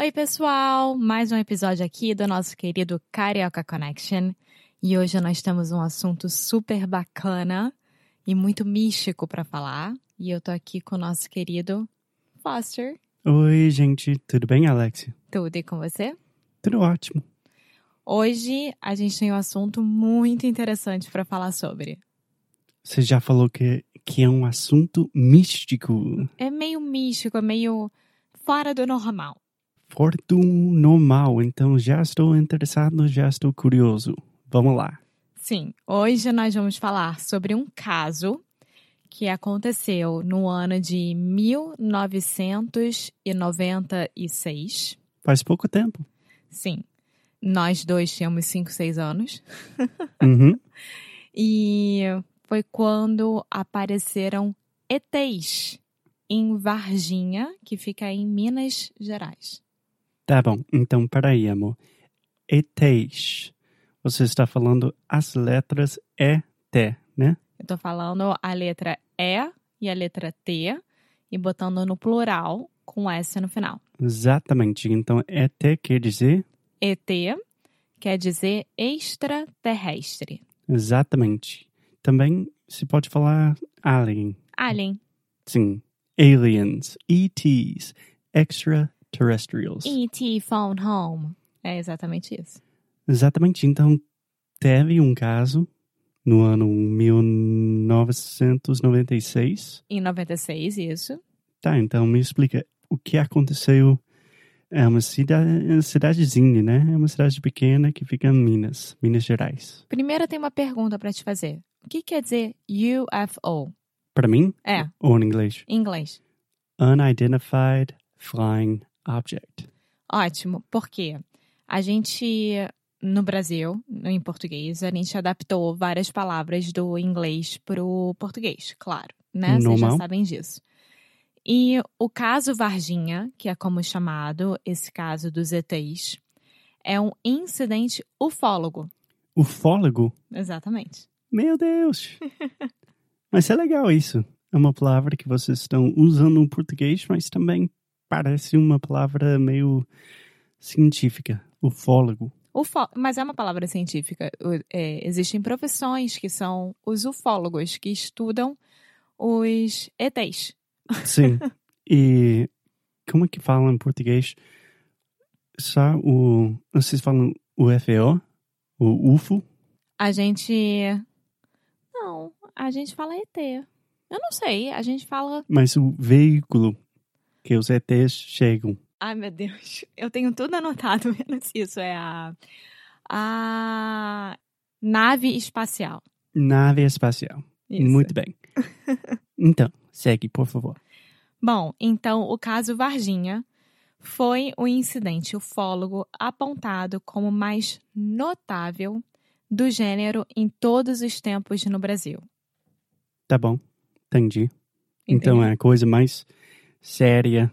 Oi, pessoal! Mais um episódio aqui do nosso querido Carioca Connection. E hoje nós temos um assunto super bacana e muito místico para falar. E eu tô aqui com o nosso querido Foster. Oi, gente, tudo bem, Alexia? Tudo e com você? Tudo ótimo. Hoje a gente tem um assunto muito interessante para falar sobre. Você já falou que, que é um assunto místico, É meio místico, é meio fora do normal. Normal, então já estou interessado, já estou curioso. Vamos lá. Sim, hoje nós vamos falar sobre um caso que aconteceu no ano de 1996. Faz pouco tempo. Sim, nós dois tínhamos 5, 6 anos. Uhum. E foi quando apareceram ETs em Varginha, que fica em Minas Gerais. Tá bom, então peraí, amor. ETs. Você está falando as letras ET, né? Eu tô falando a letra E e a letra T e botando no plural com S no final. Exatamente. Então ET quer dizer ET quer dizer extraterrestre. exatamente. Também se pode falar alien. Alien. Sim. Aliens, ETs, extraterrestrials. E.T. Phone Home. É exatamente isso. Exatamente. Então, teve um caso no ano 1996. Em 96, isso. Tá, então me explica o que aconteceu. É uma cidade, cidadezinha, né? É uma cidade pequena que fica em Minas, Minas Gerais. Primeiro eu tenho uma pergunta para te fazer. O que quer dizer UFO? Para mim, É, ou em inglês, em inglês. Unidentified Flying Object. Ótimo, porque a gente, no Brasil, em português, a gente adaptou várias palavras do inglês pro português, claro, né? Vocês já Normal. sabem disso. E o caso Varginha, que é como chamado esse caso dos ETs, é um incidente ufólogo. Ufólogo? Exatamente. Meu Deus! mas é legal isso. É uma palavra que vocês estão usando no português, mas também parece uma palavra meio científica. Ufólogo. Ufó mas é uma palavra científica. É, existem profissões que são os ufólogos, que estudam os ETs. Sim. e como é que fala em português? Só o. Vocês falam UFO? O UFO? A gente. Não, a gente fala ET. Eu não sei, a gente fala. Mas o veículo que os ETs chegam. Ai, meu Deus, eu tenho tudo anotado, menos isso. É a. A. Nave espacial. Nave espacial. Isso. Muito bem. então, segue, por favor. Bom, então o caso Varginha foi o incidente ufólogo apontado como mais notável do gênero em todos os tempos no Brasil. Tá bom. Entendi. Então Entendeu? é a coisa mais séria,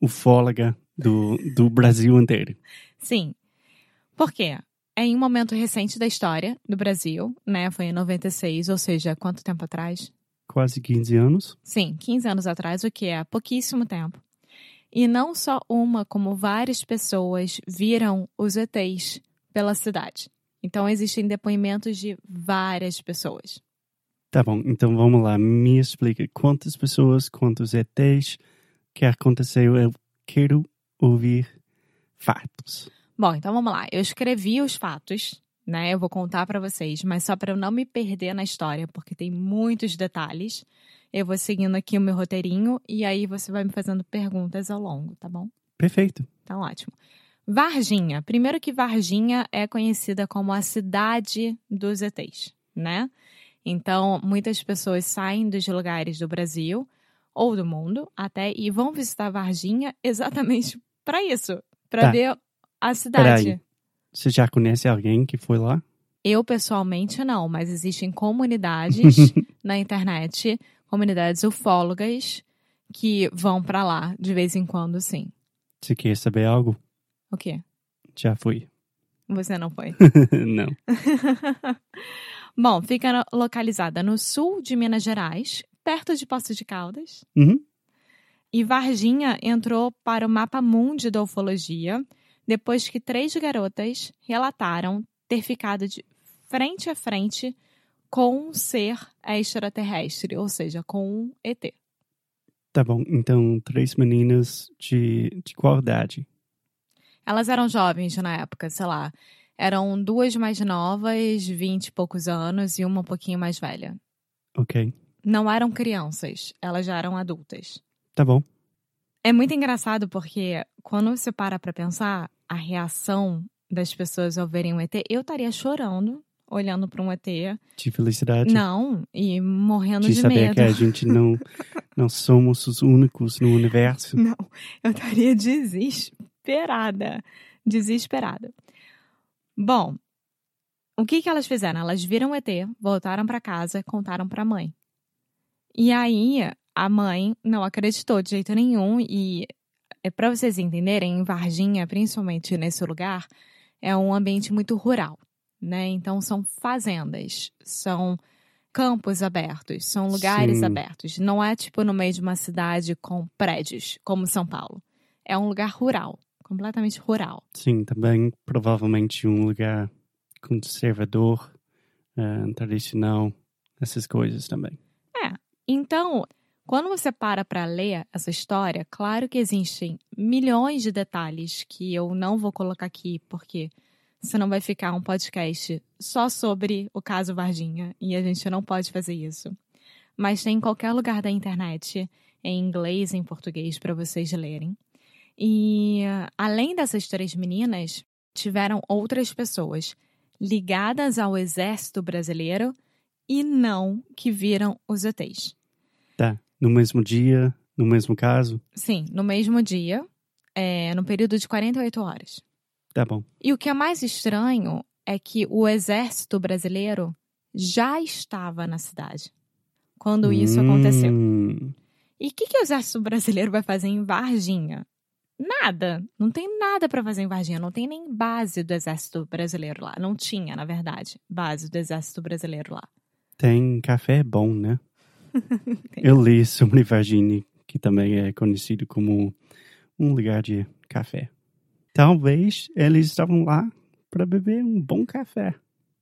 ufóloga do, do Brasil inteiro. Sim. Por quê? É em um momento recente da história do Brasil, né? Foi em 96, ou seja, quanto tempo atrás? Quase 15 anos. Sim, 15 anos atrás, o que é pouquíssimo tempo. E não só uma, como várias pessoas viram os ETs pela cidade. Então existem depoimentos de várias pessoas. Tá bom, então vamos lá. Me explica quantas pessoas, quantos ETs que aconteceu. Eu quero ouvir fatos. Bom, então vamos lá. Eu escrevi os fatos, né? Eu vou contar para vocês, mas só para eu não me perder na história, porque tem muitos detalhes. Eu vou seguindo aqui o meu roteirinho e aí você vai me fazendo perguntas ao longo, tá bom? Perfeito. Tá ótimo. Varginha. Primeiro que Varginha é conhecida como a cidade dos ETs, né? Então, muitas pessoas saem dos lugares do Brasil ou do mundo até e vão visitar Varginha exatamente para isso, para Tá. ver a cidade. Peraí. Você já conhece alguém que foi lá? Eu pessoalmente não, mas existem comunidades na internet, comunidades ufólogas que vão para lá de vez em quando, sim. Você quer saber algo? O quê? Já fui. Você não foi? Não. Bom, fica localizada no sul de Minas Gerais, perto de Poços de Caldas. Uhum. E Varginha entrou para o mapa mundi da ufologia depois que três garotas relataram ter ficado de frente a frente com um ser extraterrestre, ou seja, com um ET. Tá bom. Então, três meninas de, de qual idade? Elas eram jovens na época, sei lá. Eram duas mais novas, vinte e poucos anos, e uma um pouquinho mais velha. Ok. Não eram crianças, elas já eram adultas. Tá bom. É muito engraçado porque quando você para pra pensar, a reação das pessoas ao verem um ET, eu estaria chorando olhando para um ET. De felicidade. Não, e morrendo de de, saber medo. que a gente não, não somos os únicos no universo. Não, eu estaria desesperada. Desesperada. Bom, o que, que elas fizeram? Elas viram o ET, voltaram para casa, contaram para a mãe. E aí, a mãe não acreditou de jeito nenhum. E é para vocês entenderem, em Varginha, principalmente nesse lugar, é um ambiente muito rural, né? Então são fazendas, são campos abertos, são lugares Sim. abertos. Não é tipo no meio de uma cidade com prédios, como São Paulo. É um lugar rural, completamente rural. Sim, também provavelmente um lugar conservador, eh, tradicional, essas coisas também. Então, quando você para para ler essa história, claro que existem milhões de detalhes que eu não vou colocar aqui, porque senão vai ficar um podcast só sobre o caso Varginha e a gente não pode fazer isso. Mas tem em qualquer lugar da internet, em inglês e em português, para vocês lerem. E além dessas três meninas, tiveram outras pessoas ligadas ao exército brasileiro e não que viram os ETs. Tá. No mesmo dia, no mesmo caso? Sim, no mesmo dia, é, no período de 48 horas. Tá bom. E o que é mais estranho é que o exército brasileiro já estava na cidade quando isso aconteceu. Hum, E o que, que o exército brasileiro vai fazer em Varginha? Nada. Não tem nada para fazer em Varginha. Não tem nem base do exército brasileiro lá. Não tinha, na verdade, base do exército brasileiro lá. Tem café bom, né? Eu li sobre Varginha, que também é conhecido como um lugar de café. Talvez eles estavam lá para beber um bom café.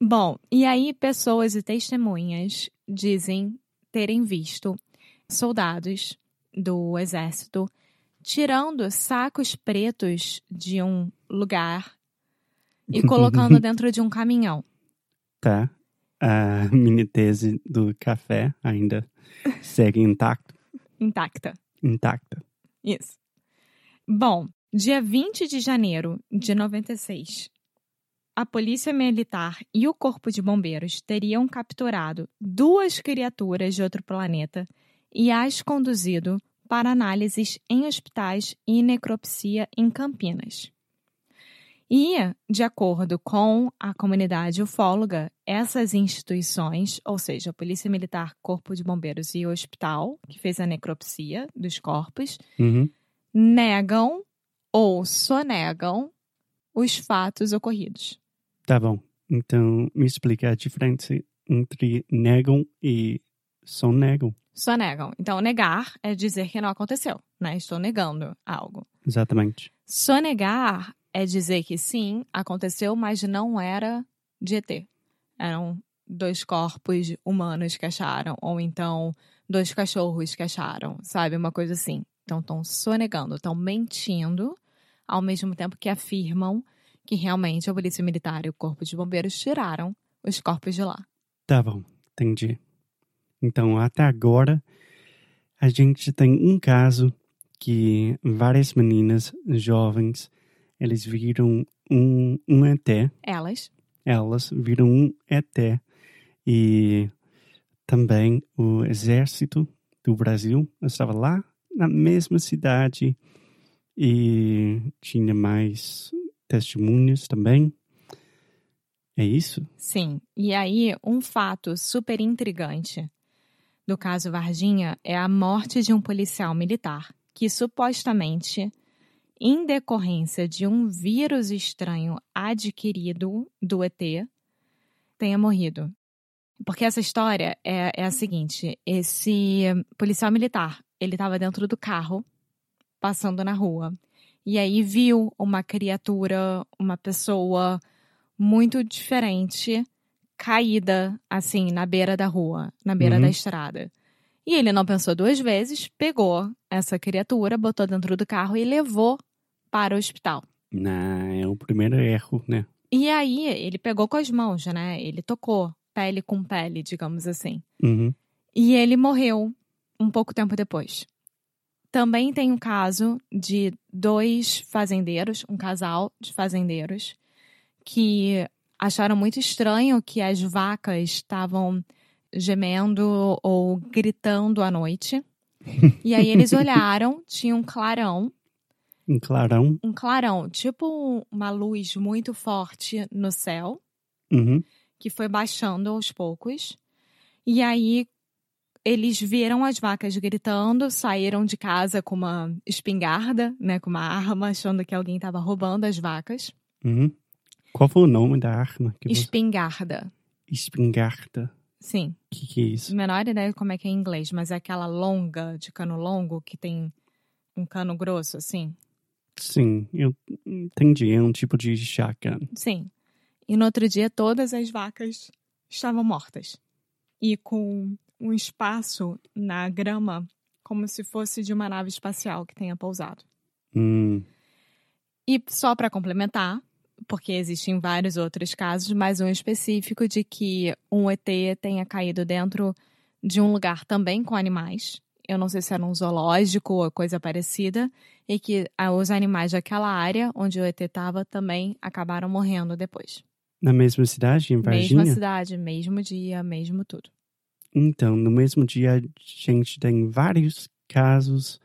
Bom, e aí pessoas e testemunhas dizem terem visto soldados do exército tirando sacos pretos de um lugar e colocando dentro de um caminhão. Tá. A minha tese do café ainda segue intacto, Intacta. intacta. Isso. Bom, dia 20 de janeiro de 96, a Polícia Militar e o Corpo de Bombeiros teriam capturado duas criaturas de outro planeta e as conduzido para análises em hospitais e necropsia em Campinas. E, de acordo com a comunidade ufóloga, essas instituições, ou seja, a Polícia Militar, Corpo de Bombeiros e o hospital, que fez a necropsia dos corpos, Uhum. negam ou sonegam os fatos ocorridos. Tá bom. Então, me explica a diferença entre negam e sonegam. Sonegam. Então, negar é dizer que não aconteceu, né? Estou negando algo. Exatamente. Sonegar é dizer que sim, aconteceu, mas não era de ET. Eram dois corpos humanos que acharam, ou então dois cachorros que acharam, sabe? Uma coisa assim. Então, estão sonegando, estão mentindo, ao mesmo tempo que afirmam que realmente a polícia militar e o corpo de bombeiros tiraram os corpos de lá. Tá bom, entendi. Então, até agora, a gente tem um caso que várias meninas jovens, eles viram um, um ET, Elas, elas viram um ET e também o exército do Brasil estava lá na mesma cidade e tinha mais testemunhas também. É isso? sim. E aí, um fato super intrigante do caso Varginha é a morte de um policial militar que supostamente, em decorrência de um vírus estranho adquirido do ET, tenha morrido. Porque essa história é, é a seguinte: esse policial militar, ele estava dentro do carro, passando na rua, e aí viu uma criatura, uma pessoa muito diferente caída assim na beira da rua, na beira Uhum. da estrada. E ele não pensou duas vezes, pegou essa criatura, botou dentro do carro e levou para o hospital. Não, é o primeiro erro, né? E aí ele pegou com as mãos, né? Ele tocou pele com pele, digamos assim. Uhum. E ele morreu um pouco tempo depois. Também tem um caso de dois fazendeiros, um casal de fazendeiros, que acharam muito estranho que as vacas estavam gemendo ou gritando à noite. E aí eles olharam, tinha um clarão, Um clarão. um clarão, tipo uma luz muito forte no céu Uhum. que foi baixando aos poucos. E aí eles viram as vacas gritando, saíram de casa com uma espingarda, né, com uma arma, achando que alguém estava roubando as vacas. Uhum. Qual foi o nome da arma? Que você... Espingarda. Espingarda. Sim. O que, que é isso? Menor ideia como é que é em inglês, mas é aquela longa, de cano longo, que tem um cano grosso, assim. Sim, eu entendi. É um tipo de shotgun. Sim. E no outro dia, todas as vacas estavam mortas. E com um espaço na grama, como se fosse de uma nave espacial que tenha pousado. Hum, E só para complementar, porque existem vários outros casos, mas um específico de que um ET tenha caído dentro de um lugar também com animais. Eu não sei se era um zoológico ou coisa parecida, e que ah, os animais daquela área onde o ET estava também acabaram morrendo depois. na mesma cidade, em Varginha? Mesma cidade, mesmo dia, mesmo tudo. Então, no mesmo dia, a gente tem vários casos,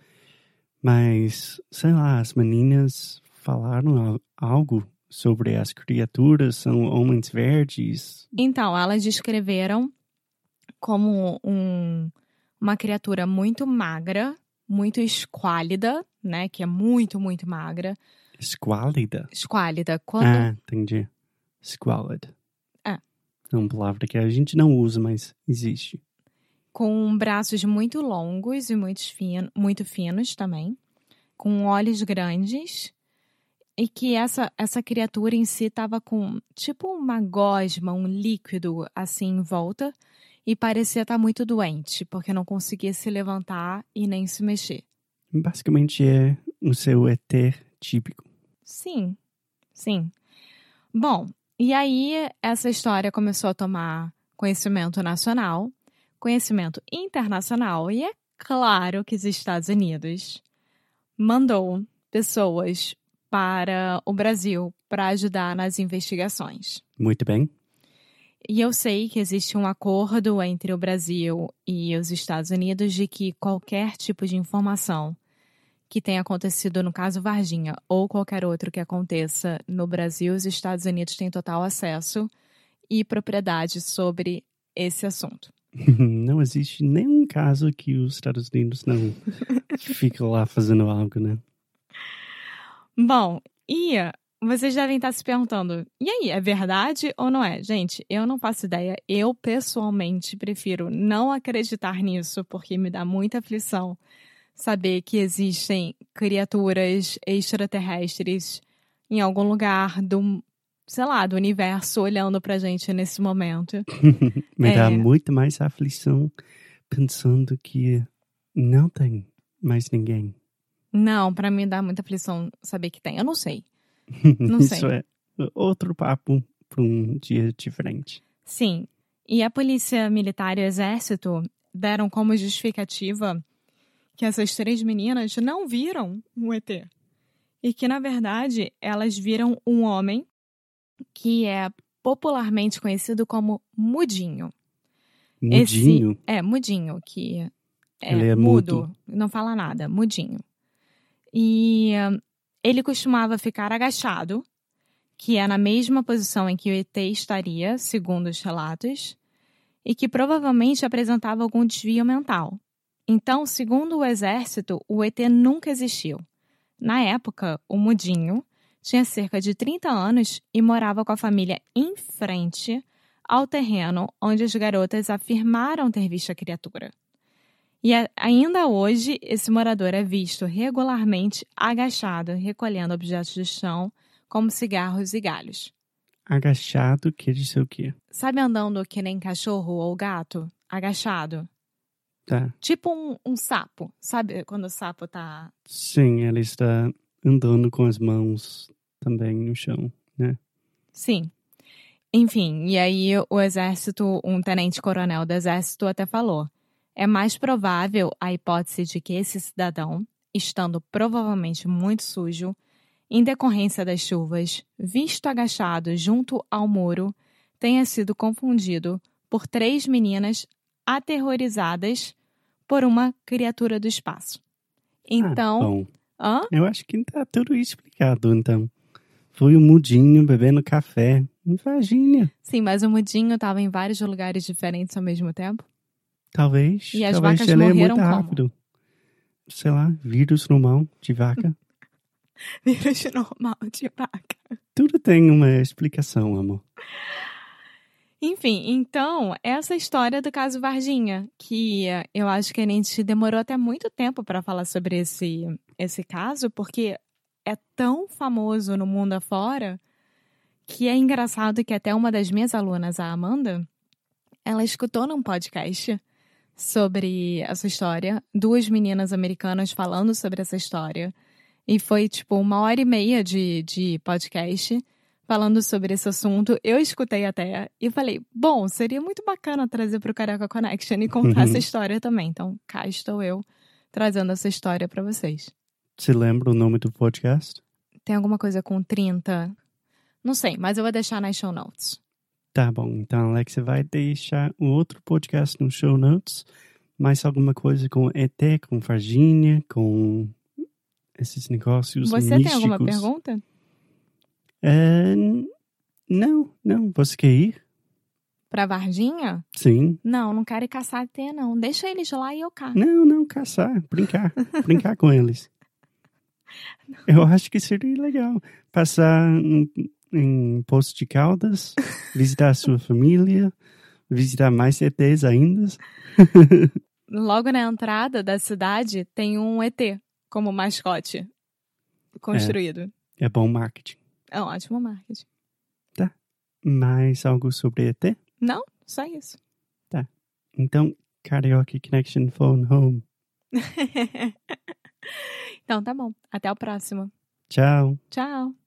mas, sei lá, as meninas falaram al- algo sobre as criaturas, são homens verdes. Então, elas descreveram como um- uma criatura muito magra, muito esquálida, né? Que é muito, muito magra. Esquálida. Esquálida. Quando. Ah, entendi. Squalid. É. É uma palavra que a gente não usa, mas existe. Com braços muito longos e muito, fino, muito finos também. Com olhos grandes. E que essa, essa criatura em si estava com tipo uma gosma, um líquido assim em volta. E parecia estar muito doente, porque não conseguia se levantar e nem se mexer. Basicamente é o seu ET típico. Sim, sim. Bom, e aí essa história começou a tomar conhecimento nacional, conhecimento internacional, e é claro que os Estados Unidos mandou pessoas para o Brasil para ajudar nas investigações. Muito bem. E eu sei que existe um acordo entre o Brasil e os Estados Unidos de que qualquer tipo de informação que tenha acontecido no caso Varginha ou qualquer outro que aconteça no Brasil, os Estados Unidos têm total acesso e propriedade sobre esse assunto. Não existe nenhum caso que os Estados Unidos não fica lá fazendo algo, né? Bom, e vocês devem estar se perguntando: e aí, é verdade ou não é? Gente, eu não faço ideia. Eu, pessoalmente, prefiro não acreditar nisso, porque me dá muita aflição saber que existem criaturas extraterrestres em algum lugar do, sei lá, do universo olhando pra gente nesse momento. Me dá É. muito mais aflição pensando que não tem mais ninguém. Não, pra mim dá muita aflição saber que tem. Eu não sei. Não Isso sei. é outro papo para um dia diferente. Sim. E a polícia militar e o exército deram como justificativa que essas três meninas não viram um ET. E que, na verdade, elas viram um homem que é popularmente conhecido como Mudinho. Mudinho? Esse, é, Mudinho, que é, Ele é mudo, mudo. não fala nada, Mudinho. E ele costumava ficar agachado, que é na mesma posição em que o ET estaria, segundo os relatos, e que provavelmente apresentava algum desvio mental. Então, segundo o exército, o ET nunca existiu. Na época, o Mudinho tinha cerca de 30 anos e morava com a família em frente ao terreno onde as garotas afirmaram ter visto a criatura. E ainda hoje, esse morador é visto regularmente agachado, recolhendo objetos do chão, como cigarros e galhos. Agachado quer dizer o quê? Sabe andando que nem cachorro ou gato? Agachado? Tá. Tipo um, um sapo. Sabe quando o sapo tá. Sim, ele está andando com as mãos também no chão, né? Sim. Enfim, e aí o exército, um tenente-coronel do exército até falou: é mais provável a hipótese de que esse cidadão, estando provavelmente muito sujo, em decorrência das chuvas, visto agachado junto ao muro, tenha sido confundido por três meninas aterrorizadas por uma criatura do espaço. Então, Ah, eu acho que tá tudo explicado, então. Foi o mudinho bebendo café em Virgínia. Sim, mas o mudinho estava em vários lugares diferentes ao mesmo tempo. Talvez. E as talvez vacas é morreram muito como? rápido. Sei lá, vírus normal de vaca. Vírus normal de vaca. Tudo tem uma explicação, amor. Enfim, então, essa história do caso Varginha, que eu acho que a gente demorou até muito tempo para falar sobre esse, esse caso, porque é tão famoso no mundo afora que é engraçado que até uma das minhas alunas, a Amanda, ela escutou num podcast sobre essa história, duas meninas americanas falando sobre essa história. E foi tipo uma hora e meia de, de podcast falando sobre esse assunto. Eu escutei até e falei: bom, seria muito bacana trazer para o Carioca Connection e contar Uhum. essa história também. Então, cá estou eu trazendo essa história para vocês. Você lembra o nome do podcast? Tem alguma coisa com 30? Não sei, mas eu vou deixar nas show notes. Tá bom, então Alexia vai deixar o outro podcast no show notes. Mais alguma coisa com ET, com Virgínia, com esses negócios Você místicos. tem alguma pergunta? É, não, não. Você quer ir? Pra Varginha? Sim. Não, não quero ir caçar ET, não. Deixa eles lá e eu cá. Não, não, caçar, brincar. brincar com eles. Eu acho que seria legal. Passar em, Poço de Caldas, visitar a sua família, visitar mais ETs ainda. Logo na entrada da cidade tem um ET como mascote construído. É bom marketing. É, um ótimo marketing. Mais algo sobre ET? Não? Só isso. Então, Karaoke Connection Phone Home. então tá bom. Até o próximo. Tchau. Tchau.